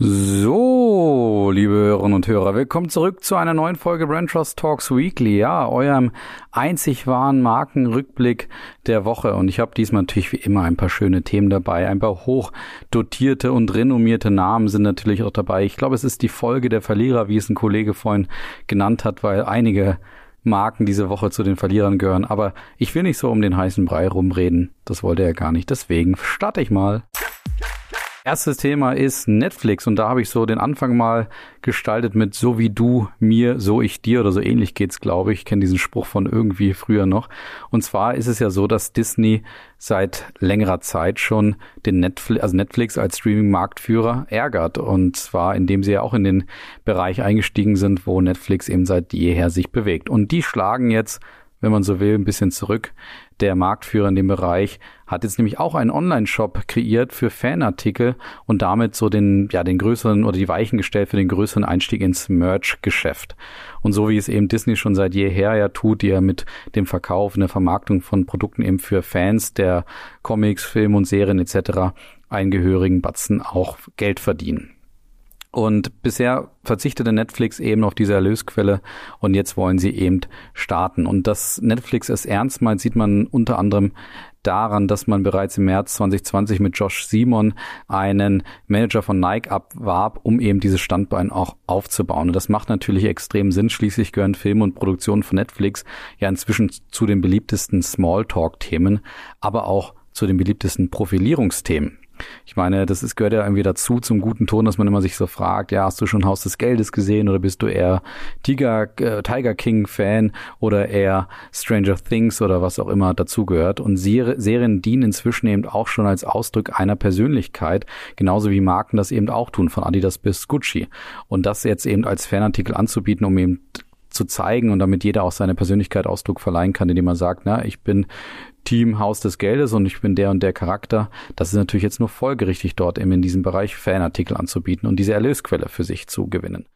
So, liebe Hörerinnen und Hörer, willkommen zurück zu einer neuen Folge Brand Trust Talks Weekly, ja, eurem einzig wahren Markenrückblick der Woche. Und ich habe diesmal natürlich wie immer ein paar schöne Themen dabei. Ein paar hoch dotierte und renommierte Namen sind natürlich auch dabei. Ich glaube, es ist die Folge der Verlierer, wie es ein Kollege vorhin genannt hat, weil einige Marken diese Woche zu den Verlierern gehören. Aber ich will nicht so um den heißen Brei rumreden. Das wollte er gar nicht. Deswegen starte ich mal. Erstes Thema ist Netflix und da habe ich so den Anfang mal gestaltet mit so wie du mir, so ich dir oder so ähnlich geht's, glaube ich. Ich kenne diesen Spruch von irgendwie früher noch. Und zwar ist es ja so, dass Disney seit längerer Zeit schon den Netflix, also Netflix als Streaming-Marktführer ärgert und zwar indem sie ja auch in den Bereich eingestiegen sind, wo Netflix eben seit jeher sich bewegt. Und die schlagen jetzt wenn man so will, ein bisschen zurück. Der Marktführer in dem Bereich hat jetzt nämlich auch einen Online-Shop kreiert für Fanartikel und damit so den, ja, den größeren oder die Weichen gestellt für den größeren Einstieg ins Merch-Geschäft. Und so wie es eben Disney schon seit jeher ja tut, die ja mit dem Verkauf und der Vermarktung von Produkten eben für Fans der Comics, Film und Serien etc. einen gehörigen Batzen auch Geld verdienen. Und bisher verzichtete Netflix eben auf diese Erlösquelle und jetzt wollen sie eben starten. Und dass Netflix es ernst meint, sieht man unter anderem daran, dass man bereits im März 2020 mit Josh Simon einen Manager von Nike abwarb, um eben dieses Standbein auch aufzubauen. Und das macht natürlich extrem Sinn. Schließlich gehören Film und Produktion von Netflix ja inzwischen zu den beliebtesten Smalltalk-Themen, aber auch zu den beliebtesten Profilierungsthemen. Ich meine, das ist, gehört ja irgendwie dazu zum guten Ton, dass man immer sich so fragt, ja, hast du schon Haus des Geldes gesehen oder bist du eher Tiger, äh, Tiger King Fan oder eher Stranger Things oder was auch immer dazugehört. Und Ser Serien dienen inzwischen eben auch schon als Ausdruck einer Persönlichkeit, genauso wie Marken das eben auch tun, von Adidas bis Gucci. Und das jetzt eben als Fanartikel anzubieten, um eben zu zeigen und damit jeder auch seine Persönlichkeit Ausdruck verleihen kann, indem er sagt, na, ich bin Team Haus des Geldes und ich bin der und der Charakter. Das ist natürlich jetzt nur folgerichtig dort eben in diesem Bereich Fanartikel anzubieten und diese Erlösquelle für sich zu gewinnen.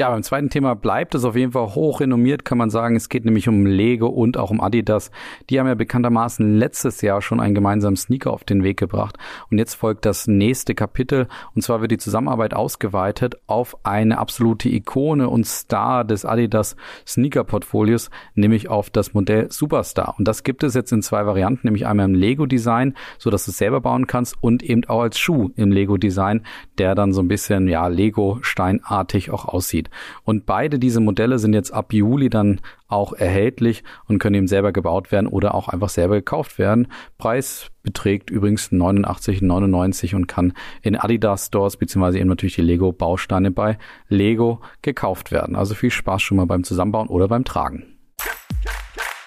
Ja, beim zweiten Thema bleibt es auf jeden Fall hoch renommiert, kann man sagen. Es geht nämlich um Lego und auch um Adidas. Die haben ja bekanntermaßen letztes Jahr schon einen gemeinsamen Sneaker auf den Weg gebracht. Und jetzt folgt das nächste Kapitel. Und zwar wird die Zusammenarbeit ausgeweitet auf eine absolute Ikone und Star des Adidas Sneaker-Portfolios, nämlich auf das Modell Superstar. Und das gibt es jetzt in zwei Varianten, nämlich einmal im Lego-Design, so dass du es selber bauen kannst und eben auch als Schuh im Lego-Design, der dann so ein bisschen, ja, Lego-steinartig auch aussieht. Und beide diese Modelle sind jetzt ab Juli dann auch erhältlich und können eben selber gebaut werden oder auch einfach selber gekauft werden. Preis beträgt übrigens 89,99 und kann in Adidas Stores beziehungsweise eben natürlich die Lego Bausteine bei Lego gekauft werden. Also viel Spaß schon mal beim Zusammenbauen oder beim Tragen.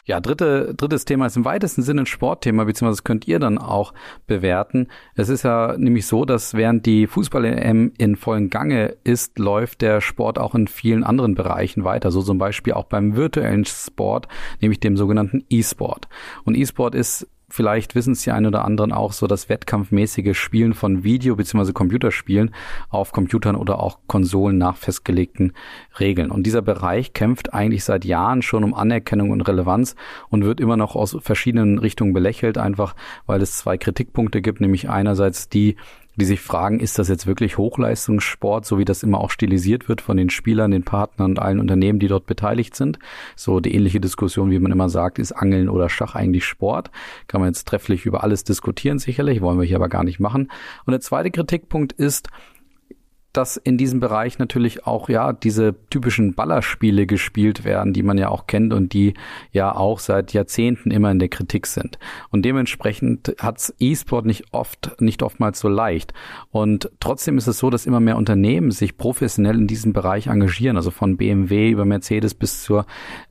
Ja, dritte, drittes Thema ist im weitesten Sinne ein Sportthema, beziehungsweise könnt ihr dann auch bewerten. Es ist ja nämlich so, dass während die Fußball-EM in vollen Gange ist, läuft der Sport auch in vielen anderen Bereichen weiter. So zum Beispiel auch beim virtuellen Sport, nämlich dem sogenannten E-Sport. Und E-Sport ist Vielleicht wissen es die ein oder anderen auch so das wettkampfmäßige Spielen von Video- bzw. Computerspielen auf Computern oder auch Konsolen nach festgelegten Regeln. Und dieser Bereich kämpft eigentlich seit Jahren schon um Anerkennung und Relevanz und wird immer noch aus verschiedenen Richtungen belächelt, einfach weil es zwei Kritikpunkte gibt, nämlich einerseits die, die sich fragen, ist das jetzt wirklich Hochleistungssport, so wie das immer auch stilisiert wird von den Spielern, den Partnern und allen Unternehmen, die dort beteiligt sind. So die ähnliche Diskussion, wie man immer sagt, ist Angeln oder Schach eigentlich Sport? Kann man jetzt trefflich über alles diskutieren, sicherlich, wollen wir hier aber gar nicht machen. Und der zweite Kritikpunkt ist, dass in diesem Bereich natürlich auch ja diese typischen Ballerspiele gespielt werden, die man ja auch kennt und die ja auch seit Jahrzehnten immer in der Kritik sind. Und dementsprechend hat's E-Sport nicht oft, nicht oftmals so leicht. Und trotzdem ist es so, dass immer mehr Unternehmen sich professionell in diesem Bereich engagieren, also von BMW über Mercedes bis zur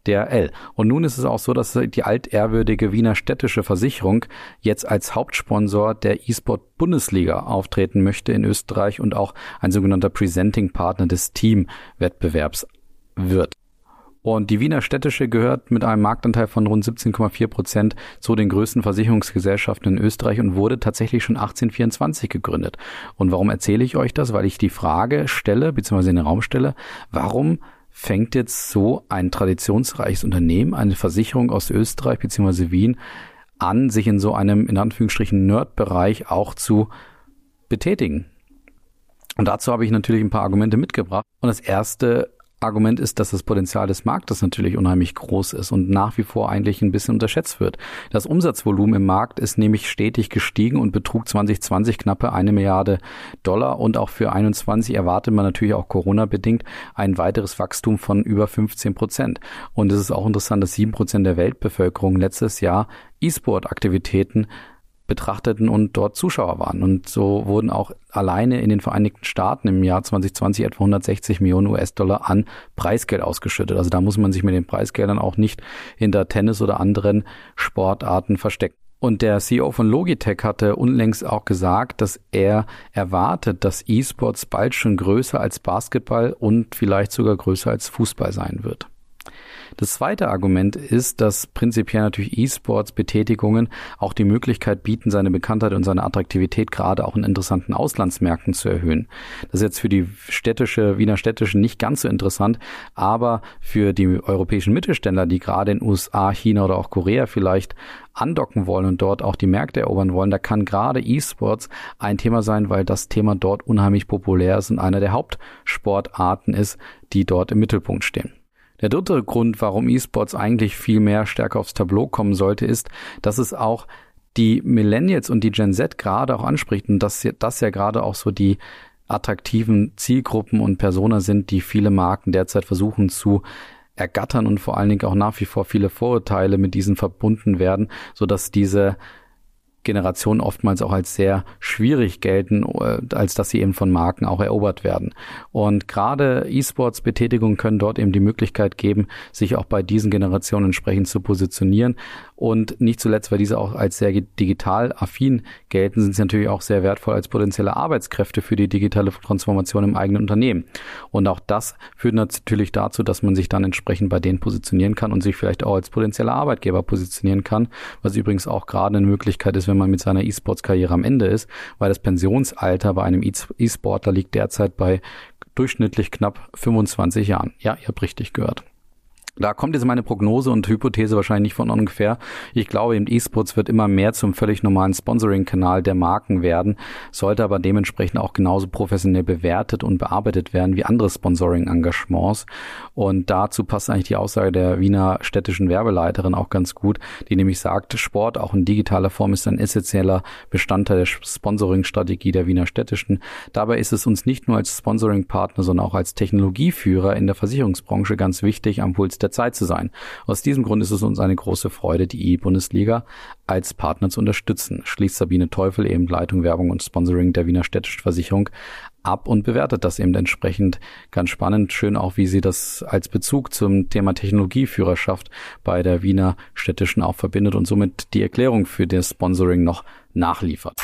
DRL. Und nun ist es auch so, dass die altehrwürdige Wiener städtische Versicherung jetzt als Hauptsponsor der E-Sport Bundesliga auftreten möchte in Österreich und auch ein sogenannter Presenting Partner des Teamwettbewerbs wird. Und die Wiener Städtische gehört mit einem Marktanteil von rund 17,4 Prozent zu den größten Versicherungsgesellschaften in Österreich und wurde tatsächlich schon 1824 gegründet. Und warum erzähle ich euch das? Weil ich die Frage stelle, beziehungsweise in den Raum stelle, warum fängt jetzt so ein traditionsreiches Unternehmen, eine Versicherung aus Österreich beziehungsweise Wien, an, sich in so einem, in Anführungsstrichen, Nerd-Bereich auch zu betätigen. Und dazu habe ich natürlich ein paar Argumente mitgebracht. Und das erste Argument ist, dass das Potenzial des Marktes natürlich unheimlich groß ist und nach wie vor eigentlich ein bisschen unterschätzt wird. Das Umsatzvolumen im Markt ist nämlich stetig gestiegen und betrug 2020 knappe eine Milliarde Dollar und auch für 21 erwartet man natürlich auch Corona-bedingt ein weiteres Wachstum von über 15 Prozent. Und es ist auch interessant, dass sieben Prozent der Weltbevölkerung letztes Jahr E-Sport-Aktivitäten betrachteten und dort Zuschauer waren. Und so wurden auch alleine in den Vereinigten Staaten im Jahr 2020 etwa 160 Millionen US-Dollar an Preisgeld ausgeschüttet. Also da muss man sich mit den Preisgeldern auch nicht hinter Tennis oder anderen Sportarten verstecken. Und der CEO von Logitech hatte unlängst auch gesagt, dass er erwartet, dass E-Sports bald schon größer als Basketball und vielleicht sogar größer als Fußball sein wird. Das zweite Argument ist, dass prinzipiell natürlich E-Sports-Betätigungen auch die Möglichkeit bieten, seine Bekanntheit und seine Attraktivität gerade auch in interessanten Auslandsmärkten zu erhöhen. Das ist jetzt für die städtische, Wiener städtische nicht ganz so interessant, aber für die europäischen Mittelständler, die gerade in USA, China oder auch Korea vielleicht andocken wollen und dort auch die Märkte erobern wollen, da kann gerade E-Sports ein Thema sein, weil das Thema dort unheimlich populär ist und einer der Hauptsportarten ist, die dort im Mittelpunkt stehen. Der dritte Grund, warum E-Sports eigentlich viel mehr stärker aufs Tableau kommen sollte, ist, dass es auch die Millennials und die Gen Z gerade auch anspricht und dass das ja gerade auch so die attraktiven Zielgruppen und Personen sind, die viele Marken derzeit versuchen zu ergattern und vor allen Dingen auch nach wie vor viele Vorurteile mit diesen verbunden werden, so dass diese Generationen oftmals auch als sehr schwierig gelten, äh, als dass sie eben von Marken auch erobert werden. Und gerade E-Sports-Betätigungen können dort eben die Möglichkeit geben, sich auch bei diesen Generationen entsprechend zu positionieren. Und nicht zuletzt, weil diese auch als sehr digital affin gelten, sind sie natürlich auch sehr wertvoll als potenzielle Arbeitskräfte für die digitale Transformation im eigenen Unternehmen. Und auch das führt natürlich dazu, dass man sich dann entsprechend bei denen positionieren kann und sich vielleicht auch als potenzieller Arbeitgeber positionieren kann, was übrigens auch gerade eine Möglichkeit ist, wenn man mit seiner E-Sports-Karriere am Ende ist, weil das Pensionsalter bei einem E-Sportler liegt derzeit bei durchschnittlich knapp 25 Jahren. Ja, ihr habt richtig gehört. Da kommt jetzt meine Prognose und Hypothese wahrscheinlich nicht von ungefähr. Ich glaube, eben E-Sports wird immer mehr zum völlig normalen Sponsoring-Kanal der Marken werden, sollte aber dementsprechend auch genauso professionell bewertet und bearbeitet werden wie andere Sponsoring-Engagements. Und dazu passt eigentlich die Aussage der Wiener städtischen Werbeleiterin auch ganz gut, die nämlich sagt, Sport auch in digitaler Form ist ein essentieller Bestandteil der Sponsoring-Strategie der Wiener städtischen. Dabei ist es uns nicht nur als Sponsoring-Partner, sondern auch als Technologieführer in der Versicherungsbranche ganz wichtig, am Puls der Zeit zu sein. Aus diesem Grund ist es uns eine große Freude, die E-Bundesliga als Partner zu unterstützen, schließt Sabine Teufel eben Leitung Werbung und Sponsoring der Wiener Städtischen Versicherung ab und bewertet das eben entsprechend ganz spannend. Schön auch, wie sie das als Bezug zum Thema Technologieführerschaft bei der Wiener Städtischen auch verbindet und somit die Erklärung für das Sponsoring noch nachliefert.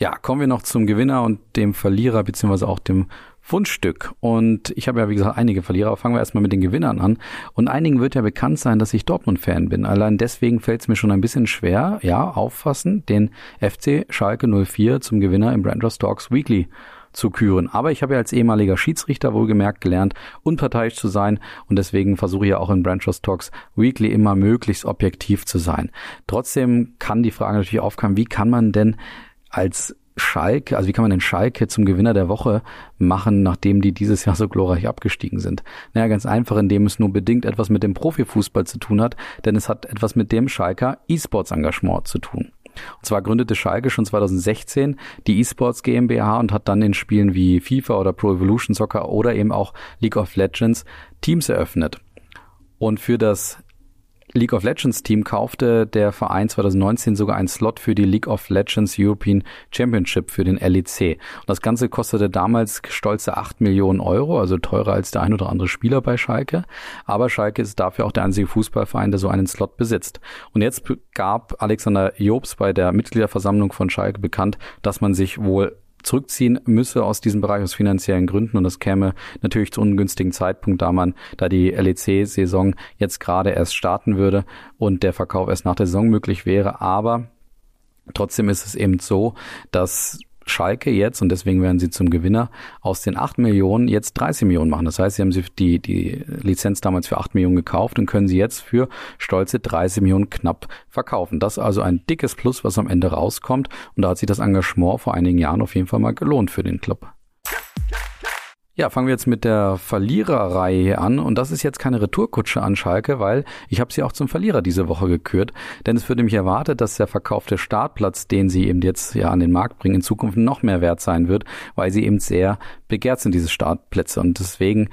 Ja, kommen wir noch zum Gewinner und dem Verlierer beziehungsweise auch dem Fundstück. Und ich habe ja, wie gesagt, einige Verlierer. Aber fangen wir erstmal mit den Gewinnern an. Und einigen wird ja bekannt sein, dass ich Dortmund-Fan bin. Allein deswegen fällt es mir schon ein bisschen schwer, ja, auffassen, den FC Schalke 04 zum Gewinner im Brandress Talks Weekly zu küren. Aber ich habe ja als ehemaliger Schiedsrichter wohlgemerkt gelernt, unparteiisch zu sein und deswegen versuche ich ja auch in Branchos Talks Weekly immer möglichst objektiv zu sein. Trotzdem kann die Frage natürlich aufkommen, wie kann man denn als Schalke, also wie kann man den Schalke zum Gewinner der Woche machen, nachdem die dieses Jahr so glorreich abgestiegen sind? Naja, ganz einfach, indem es nur bedingt etwas mit dem Profifußball zu tun hat, denn es hat etwas mit dem Schalker E-Sports-Engagement zu tun. Und zwar gründete Schalke schon 2016 die eSports GmbH und hat dann in Spielen wie FIFA oder Pro Evolution Soccer oder eben auch League of Legends Teams eröffnet. Und für das League of Legends Team kaufte der Verein 2019 sogar einen Slot für die League of Legends European Championship für den LEC. Und das Ganze kostete damals stolze 8 Millionen Euro, also teurer als der ein oder andere Spieler bei Schalke. Aber Schalke ist dafür auch der einzige Fußballverein, der so einen Slot besitzt. Und jetzt gab Alexander Jobs bei der Mitgliederversammlung von Schalke bekannt, dass man sich wohl zurückziehen müsse aus diesem Bereich aus finanziellen Gründen und das käme natürlich zu ungünstigen Zeitpunkt, da man, da die LEC-Saison jetzt gerade erst starten würde und der Verkauf erst nach der Saison möglich wäre. Aber trotzdem ist es eben so, dass Schalke jetzt, und deswegen werden sie zum Gewinner, aus den 8 Millionen jetzt 30 Millionen machen. Das heißt, sie haben sie die, die Lizenz damals für 8 Millionen gekauft und können sie jetzt für stolze 30 Millionen knapp verkaufen. Das ist also ein dickes Plus, was am Ende rauskommt. Und da hat sich das Engagement vor einigen Jahren auf jeden Fall mal gelohnt für den Club. Ja, fangen wir jetzt mit der Verliererreihe an. Und das ist jetzt keine Retourkutsche an Schalke, weil ich habe sie auch zum Verlierer diese Woche gekürt, denn es wird nämlich erwartet, dass der verkaufte Startplatz, den sie eben jetzt ja an den Markt bringen, in Zukunft noch mehr wert sein wird, weil sie eben sehr begehrt sind, diese Startplätze. Und deswegen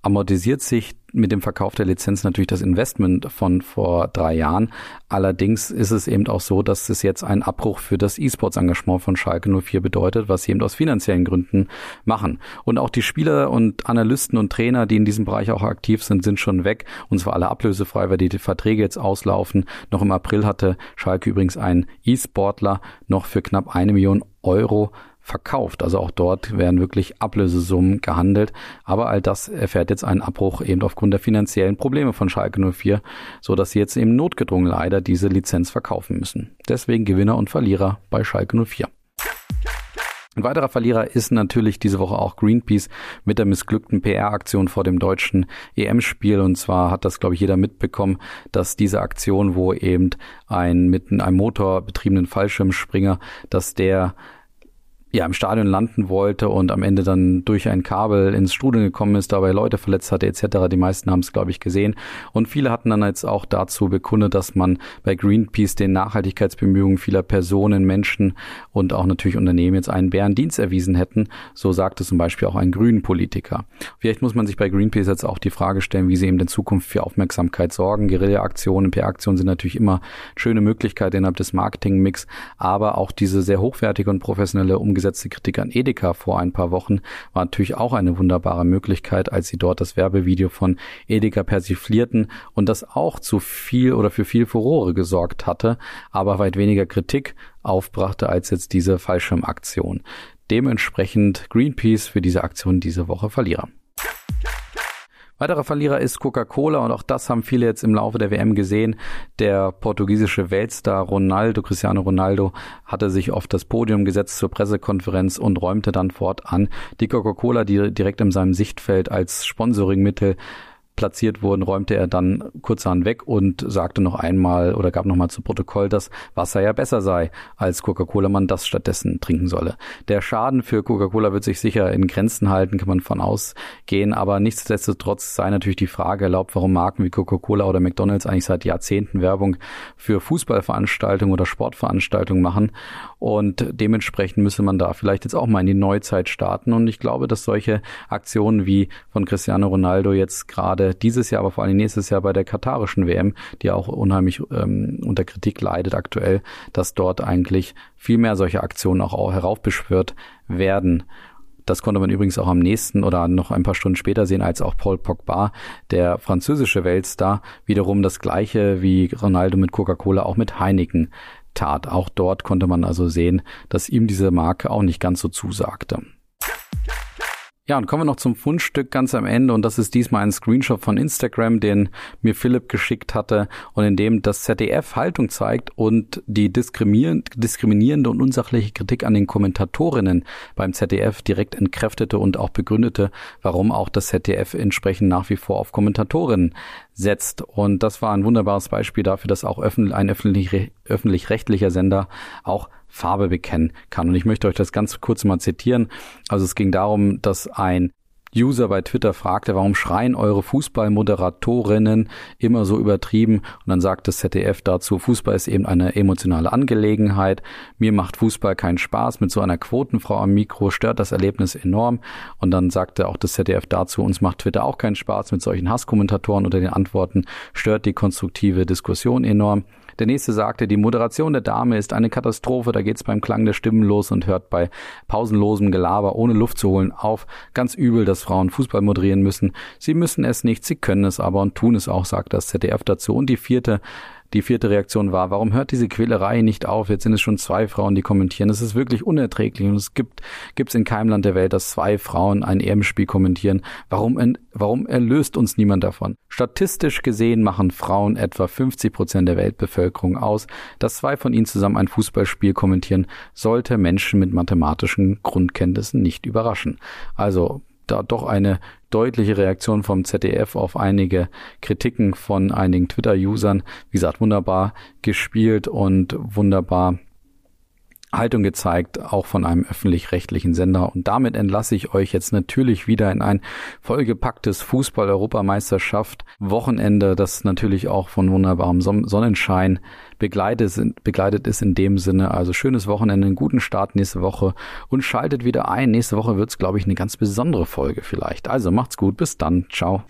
amortisiert sich mit dem Verkauf der Lizenz natürlich das Investment von vor drei Jahren. Allerdings ist es eben auch so, dass es jetzt einen Abbruch für das E-Sports-Engagement von Schalke 04 bedeutet, was sie eben aus finanziellen Gründen machen. Und auch die Spieler und Analysten und Trainer, die in diesem Bereich auch aktiv sind, sind schon weg. Und zwar alle ablösefrei, weil die Verträge jetzt auslaufen. Noch im April hatte Schalke übrigens einen E-Sportler noch für knapp eine Million Euro verkauft. Also auch dort werden wirklich Ablösesummen gehandelt. Aber all das erfährt jetzt einen Abbruch eben aufgrund der finanziellen Probleme von Schalke 04, so dass sie jetzt eben notgedrungen leider diese Lizenz verkaufen müssen. Deswegen Gewinner und Verlierer bei Schalke 04. Ein weiterer Verlierer ist natürlich diese Woche auch Greenpeace mit der missglückten PR-Aktion vor dem deutschen EM-Spiel. Und zwar hat das, glaube ich, jeder mitbekommen, dass diese Aktion, wo eben ein mit einem Motor betriebenen Fallschirmspringer, dass der ja, im Stadion landen wollte und am Ende dann durch ein Kabel ins Strudeln gekommen ist, dabei Leute verletzt hatte etc. Die meisten haben es, glaube ich, gesehen. Und viele hatten dann jetzt auch dazu bekundet, dass man bei Greenpeace den Nachhaltigkeitsbemühungen vieler Personen, Menschen und auch natürlich Unternehmen jetzt einen Bärendienst erwiesen hätten. So sagte zum Beispiel auch ein grünen Politiker. Vielleicht muss man sich bei Greenpeace jetzt auch die Frage stellen, wie sie eben in Zukunft für Aufmerksamkeit sorgen. Guerilla-Aktionen, PR-Aktionen sind natürlich immer schöne Möglichkeiten innerhalb des Marketingmix, aber auch diese sehr hochwertige und professionelle Umgebung umgesetzte Kritik an Edeka vor ein paar Wochen war natürlich auch eine wunderbare Möglichkeit, als sie dort das Werbevideo von Edeka persiflierten und das auch zu viel oder für viel Furore gesorgt hatte, aber weit weniger Kritik aufbrachte als jetzt diese Fallschirmaktion. Dementsprechend Greenpeace für diese Aktion diese Woche Verlierer. Weiterer Verlierer ist Coca-Cola und auch das haben viele jetzt im Laufe der WM gesehen. Der portugiesische Weltstar Ronaldo, Cristiano Ronaldo, hatte sich auf das Podium gesetzt zur Pressekonferenz und räumte dann fortan die Coca-Cola, die direkt in seinem Sichtfeld als Sponsoringmittel platziert wurden, räumte er dann kurzerhand weg und sagte noch einmal oder gab nochmal zu Protokoll, dass Wasser ja besser sei als Coca-Cola, man das stattdessen trinken solle. Der Schaden für Coca-Cola wird sich sicher in Grenzen halten, kann man von ausgehen, aber nichtsdestotrotz sei natürlich die Frage erlaubt, warum Marken wie Coca-Cola oder McDonalds eigentlich seit Jahrzehnten Werbung für Fußballveranstaltungen oder Sportveranstaltungen machen und dementsprechend müsse man da vielleicht jetzt auch mal in die Neuzeit starten und ich glaube, dass solche Aktionen wie von Cristiano Ronaldo jetzt gerade dieses Jahr, aber vor allem nächstes Jahr bei der katarischen WM, die auch unheimlich ähm, unter Kritik leidet aktuell, dass dort eigentlich viel mehr solche Aktionen auch heraufbeschwört werden. Das konnte man übrigens auch am nächsten oder noch ein paar Stunden später sehen, als auch Paul Pogba, der französische Weltstar, wiederum das gleiche wie Ronaldo mit Coca-Cola auch mit Heineken tat. Auch dort konnte man also sehen, dass ihm diese Marke auch nicht ganz so zusagte. Ja, und kommen wir noch zum Fundstück ganz am Ende und das ist diesmal ein Screenshot von Instagram, den mir Philipp geschickt hatte und in dem das ZDF Haltung zeigt und die diskriminierende und unsachliche Kritik an den Kommentatorinnen beim ZDF direkt entkräftete und auch begründete, warum auch das ZDF entsprechend nach wie vor auf Kommentatorinnen setzt. Und das war ein wunderbares Beispiel dafür, dass auch ein öffentlich-rechtlicher Sender auch Farbe bekennen kann. Und ich möchte euch das ganz kurz mal zitieren. Also es ging darum, dass ein User bei Twitter fragte, warum schreien eure Fußballmoderatorinnen immer so übertrieben? Und dann sagt das ZDF dazu, Fußball ist eben eine emotionale Angelegenheit. Mir macht Fußball keinen Spaß. Mit so einer Quotenfrau am Mikro stört das Erlebnis enorm. Und dann sagte auch das ZDF dazu, uns macht Twitter auch keinen Spaß. Mit solchen Hasskommentatoren unter den Antworten stört die konstruktive Diskussion enorm. Der nächste sagte, die Moderation der Dame ist eine Katastrophe, da geht's beim Klang der Stimmen los und hört bei pausenlosem Gelaber ohne Luft zu holen auf. Ganz übel, dass Frauen Fußball moderieren müssen. Sie müssen es nicht, sie können es aber und tun es auch, sagt das ZDF dazu. Und die vierte Die vierte Reaktion war, warum hört diese Quälerei nicht auf? Jetzt sind es schon zwei Frauen, die kommentieren. Es ist wirklich unerträglich und es gibt es in keinem Land der Welt, dass zwei Frauen ein EM-Spiel kommentieren. Warum, warum erlöst uns niemand davon? Statistisch gesehen machen Frauen etwa 50 Prozent der Weltbevölkerung aus. Dass zwei von ihnen zusammen ein Fußballspiel kommentieren, sollte Menschen mit mathematischen Grundkenntnissen nicht überraschen. Also da doch eine deutliche Reaktion vom ZDF auf einige Kritiken von einigen Twitter-Usern. Wie gesagt, wunderbar gespielt und wunderbar Haltung gezeigt, auch von einem öffentlich-rechtlichen Sender. Und damit entlasse ich euch jetzt natürlich wieder in ein vollgepacktes Fußball-Europameisterschaft Wochenende, das natürlich auch von wunderbarem Sonnenschein begleitet, begleitet ist in dem Sinne. Also schönes Wochenende, einen guten Start nächste Woche und schaltet wieder ein. Nächste Woche wird's, glaube ich, eine ganz besondere Folge vielleicht. Also macht's gut, bis dann. Ciao.